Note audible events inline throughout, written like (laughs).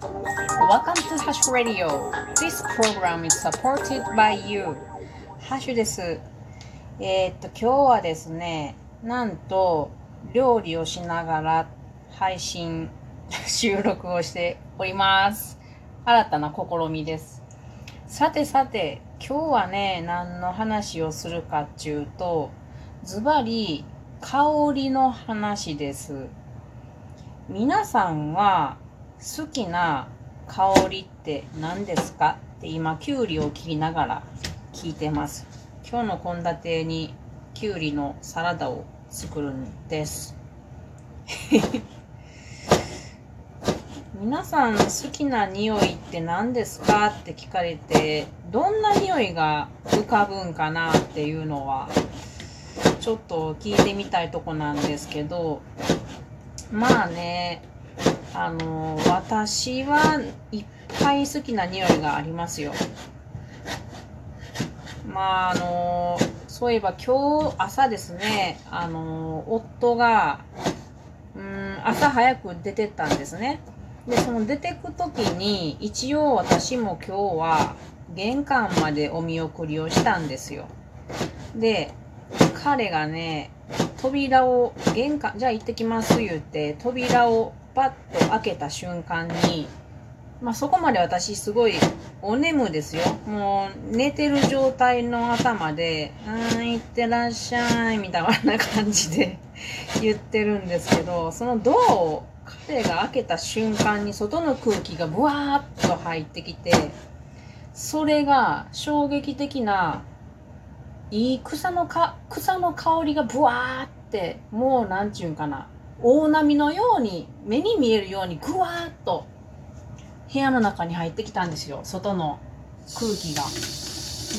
Welcome to Hash Radio. This program is supported by you. ハッシュです。えーっと、今日はですね、なんと、料理をしながら配信、収録をしております。新たな試みです。さてさて、今日はね、何の話をするかっていうと、ズバリ、香りの話です。皆さんは好きな香りって何ですか？って今、きゅうりを切りながら聞いてます。今日の献立にきゅうりのサラダを作るんです。(laughs) 皆さん好きな匂いって何ですか？って聞かれて、どんな匂いが浮かぶんかなっていうのは、ちょっと聞いてみたいとこなんですけど、まあね、あの、私はいっぱい好きな匂いがありますよ。まああの、そういえば今日朝ですね、あの、夫が、うん、朝早く出てったんですね。で、その出てく時に、一応私も今日は玄関までお見送りをしたんですよ。で、彼がね、扉を、玄関、じゃあ行ってきます言って、扉をパッと開けた瞬間に、まあそこまで私すごいお眠ですよ。もう寝てる状態の頭で、うーん、行ってらっしゃい、みたいな感じで (laughs) 言ってるんですけど、そのドアを彼が開けた瞬間に外の空気がブワーッと入ってきて、それが衝撃的ないい草のか、草の香りがブワーって、もうなんちゅうんかな、大波のように、目に見えるようにぐわーっと部屋の中に入ってきたんですよ、外の空気が。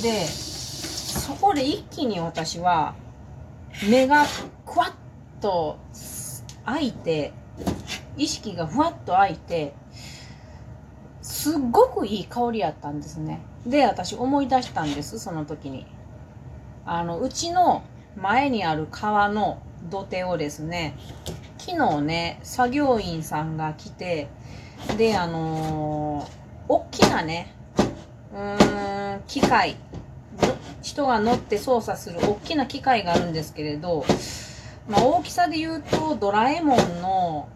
で、そこで一気に私は、目がふわっと開いて、意識がふわっと開いて、すっごくいい香りやったんですね。で、私思い出したんです、その時に。あの、うちの前にある川の土手をですね、昨日ね、作業員さんが来て、で、あのー、大きなね、うーん、機械、人が乗って操作する大きな機械があるんですけれど、まあ、大きさで言うと、ドラえもんの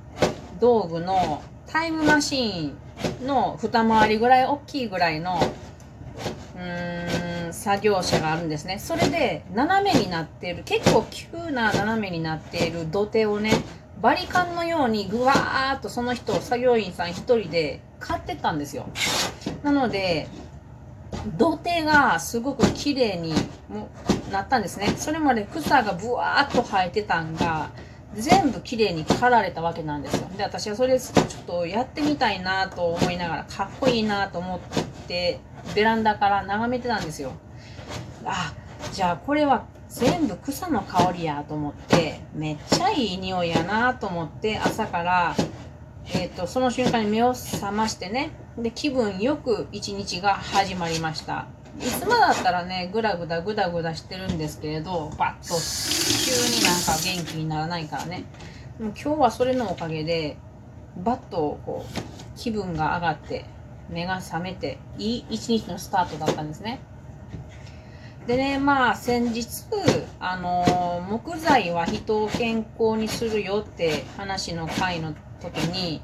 道具のタイムマシーンの二回りぐらい大きいぐらいの、うーん、作業車があるんですね。それで、斜めになっている、結構急な斜めになっている土手をね、バリカンのようにぐわーっとその人、作業員さん一人で買ってったんですよ。なので、土手がすごく綺麗になったんですね。それまで草がブワーっと生えてたんが、全部綺麗に刈られたわけなんですよ。で、私はそれちょっとやってみたいなと思いながら、かっこいいなと思って、ベランダから眺めてたんですよ。あ、じゃあこれは全部草の香りやと思って、めっちゃいい匂いやなと思って、朝から、えっ、と、その瞬間に目を覚ましてね、で、気分よく一日が始まりました。いつもだったらね、ぐだぐだぐだぐだしてるんですけれど、バッと急になんか元気にならないからね。でも今日はそれのおかげで、バッとこう、気分が上がって、目が覚めて、いい一日のスタートだったんですね。でね、まあ先日、あの木材は人を健康にするよって話の回の時に、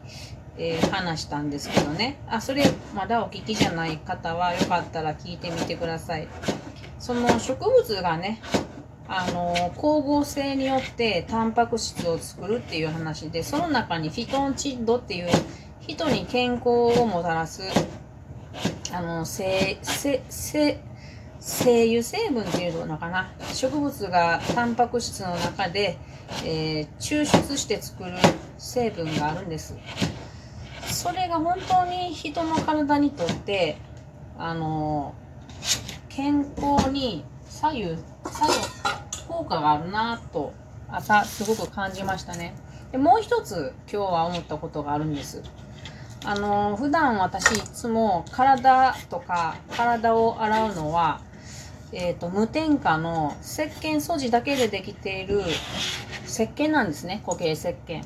えー話したんですけどね。あ、それまだお聞きじゃない方はよかったら聞いてみてください。その植物がね、あの光合成によってタンパク質を作るっていう話で、その中にフィトンチッドっていう人に健康をもたらす、あの、生、生、生、精油成分っていうのかな。植物がタンパク質の中で、えー抽出して作る成分があるんです。それが本当に人の体にとってあの健康に左右作用効果があるなと朝すごく感じましたね。でもう一つ今日は思ったことがあるんです。あの普段私いつも体とか体を洗うのはえー、と無添加の石鹸素地だけでできている石鹸なんですね固形石鹸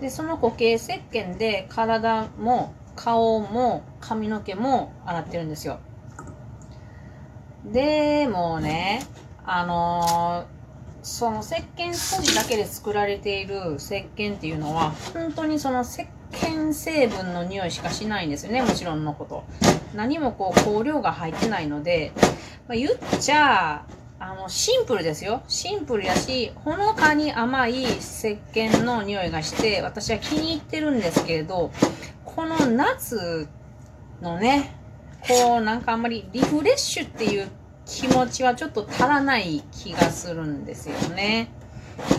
でその固形石鹸で体も顔も髪の毛も洗ってるんですよ。でもね、あのーその石鹸素地だけで作られている石鹸っていうのは、本当にその石鹸成分の匂いしかしないんですよね、もちろんのこと。何もこう香料が入ってないので、まあ、言っちゃ、あの、シンプルですよ。シンプルやし、ほのかに甘い石鹸の匂いがして、私は気に入ってるんですけれど、この夏のね、こうなんかあんまりリフレッシュっていう気持ちはちょっと足らない気がするんですよね。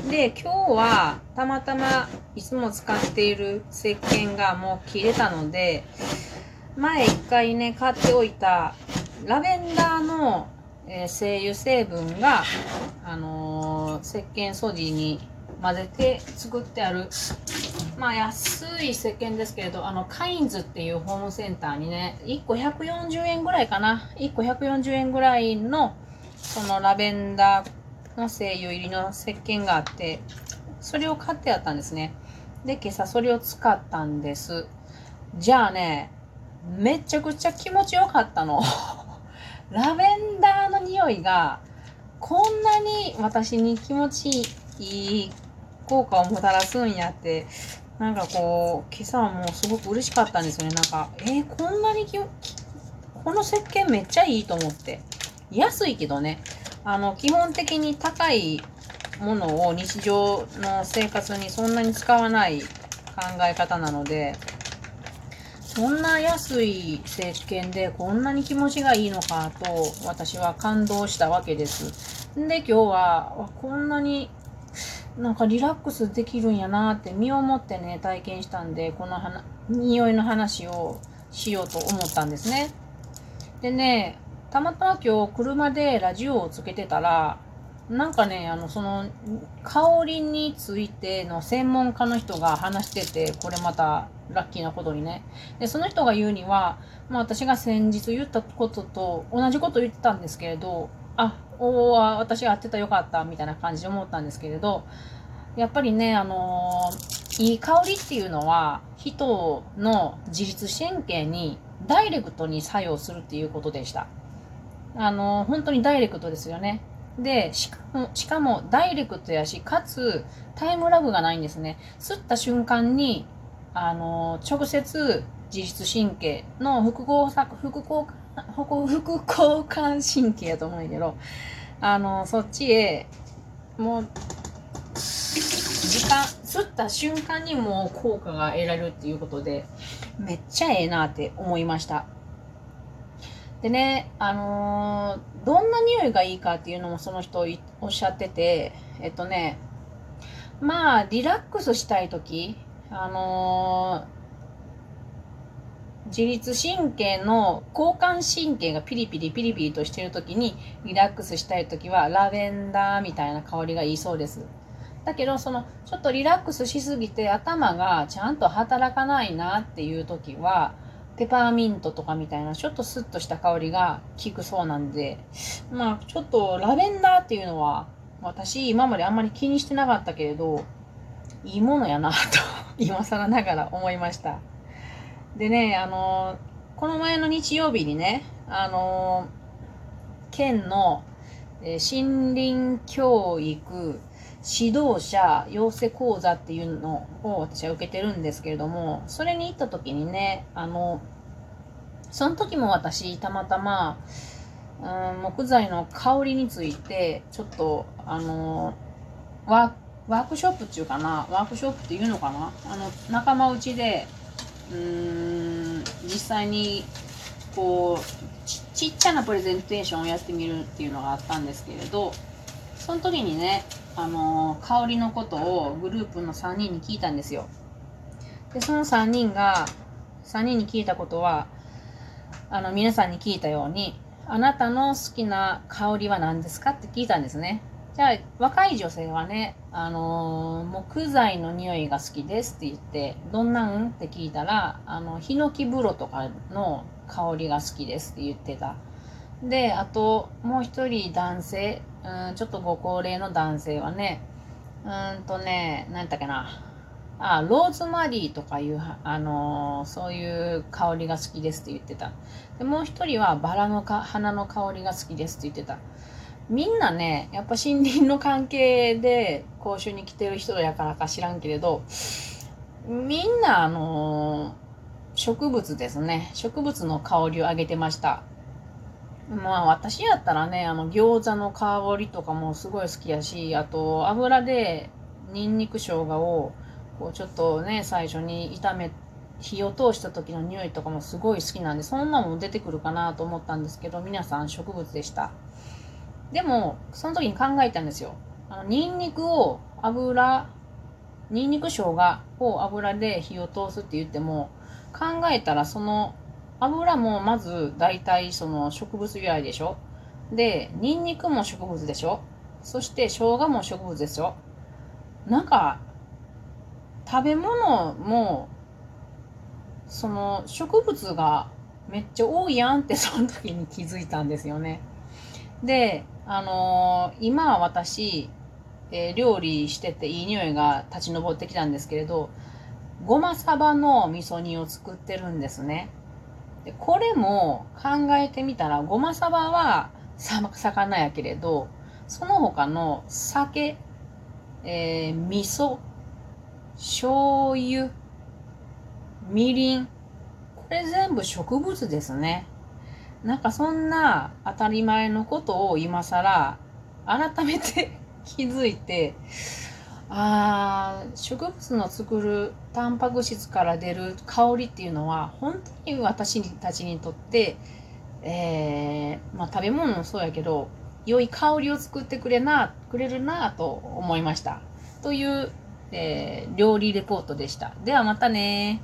で、今日はたまたまいつも使っている石鹸がもう切れたので、前一回ね、買っておいたラベンダーの、えー、精油成分が、あのー、石鹸掃除に混ぜて作ってあるまあ安い石鹸ですけれど、あの、カインズっていうホームセンターにね、1個140円ぐらいかな。1個140円ぐらいの、そのラベンダーの精油入りの石鹸があって、それを買ってあったんですね。で、今朝それを使ったんです。じゃあね、めちゃくちゃ気持ちよかったの。(laughs) ラベンダーの匂いが、こんなに私に気持ちいい効果をもたらすんやって、なんかこう、今朝はもうすごく嬉しかったんですよね。なんか、えー、こんなにき、この石鹸めっちゃいいと思って。安いけどね、あの、基本的に高いものを日常の生活にそんなに使わない考え方なので、そんな安い石鹸でこんなに気持ちがいいのかと私は感動したわけです。で、今日はこんなになんかリラックスできるんやなって身をもってね、体験したんで、この、匂いの話をしようと思ったんですね。でね、たまたま今日車でラジオをつけてたら、なんかね、あの、その、香りについての専門家の人が話してて、これまたラッキーなことにね。で、その人が言うには、まあ私が先日言ったことと同じこと言ってたんですけれど、あ、おー、私が合ってたよかった、みたいな感じで思ったんですけれど、やっぱりね、あのー、いい香りっていうのは、人の自律神経にダイレクトに作用するっていうことでした。あのー、本当にダイレクトですよね。で、しかも、しかもダイレクトやし、かつタイムラグがないんですね。吸った瞬間に、あの、直接自律神経の副交副交副交感神経やと思うんやけど、あの、そっちへ、もう、時間、吸った瞬間にもう効果が得られるっていうことで、めっちゃええなって思いました。でね、あのー、どんな匂いがいいかっていうのもその人おっしゃってて、えっとね、まあ、リラックスしたいとき、あのー自律神経の交感神経がピリピリピリピリとしてる時にリラックスしたい時はラベンダーみたいな香りがいいそうです。だけど、その、ちょっとリラックスしすぎて頭がちゃんと働かないなっていう時は、ペパーミントとかみたいなちょっとスッとした香りが効くそうなんで、まあちょっとラベンダーっていうのは私今まであんまり気にしてなかったけれど、いいものやなと (laughs) 今更ながら思いました。でね、あのこの前の日曜日にね、あの県の、森林教育指導者養成講座っていうのを私は受けてるんですけれども、それに行った時にね、あの、その時も私、たまたま、うん、木材の香りについて、ちょっと、あの、ワークショップっていうかな、ワークショップっていうのかな、あの、仲間内で、うーん実際にこうちちっちゃなプレゼンテーションをやってみるっていうのがあったんですけれどその時にねあの香りのことをグループの3人に聞いたんですよでその3人が3人に聞いたことはあの皆さんに聞いたようにあなたの好きな香りは何ですかって聞いたんですねじゃあ、若い女性はね、あのー、木材の匂いが好きですって言って、どんなんって聞いたら、あの、ヒノキ風呂とかの香りが好きですって言ってた。で、あと、もう一人男性、うん、ちょっとご高齢の男性はね、うんとね、何だっけな、あローズマリーとかいう、あのーそういう香りが好きですって言ってた。でもう一人はバラのか花の香りが好きですって言ってた。みんなねやっぱ森林の関係で講習に来てる人やからか知らんけれどみんなあのー植物ですね。植物の香りをあげてました。まあ私やったらねあの餃子の香りとかもすごい好きやしあと油でニンニク生姜をこうちょっとね最初に炒め火を通した時の匂いとかもすごい好きなんでそんなもん出てくるかなと思ったんですけど皆さん植物でした。でもその時に考えたんですよ。あのニンニクを油ニンニク生姜を油で火を通すって言っても考えたらその油もまず大体その植物由来でしょ。でニンニクも植物でしょ。そして生姜も植物ですよ。なんか食べ物もその植物がめっちゃ多いやんってその時に気づいたんですよね。であのー今私、えー料理してていい匂いが立ち上ってきたんですけれどごまサバの味噌煮を作ってるんですね。でこれも考えてみたらごまサバはさ魚やけれどその他の酒、えー、味噌醤油みりんこれ全部植物ですね。なんかそんな当たり前のことを今更改めて (laughs) 気づいてあ植物の作るタンパク質から出る香りっていうのは本当に私たちにとって、えーまあ、食べ物もそうやけど良い香りを作ってくれなくれるなと思いました。という、えー料理レポートでした。ではまたね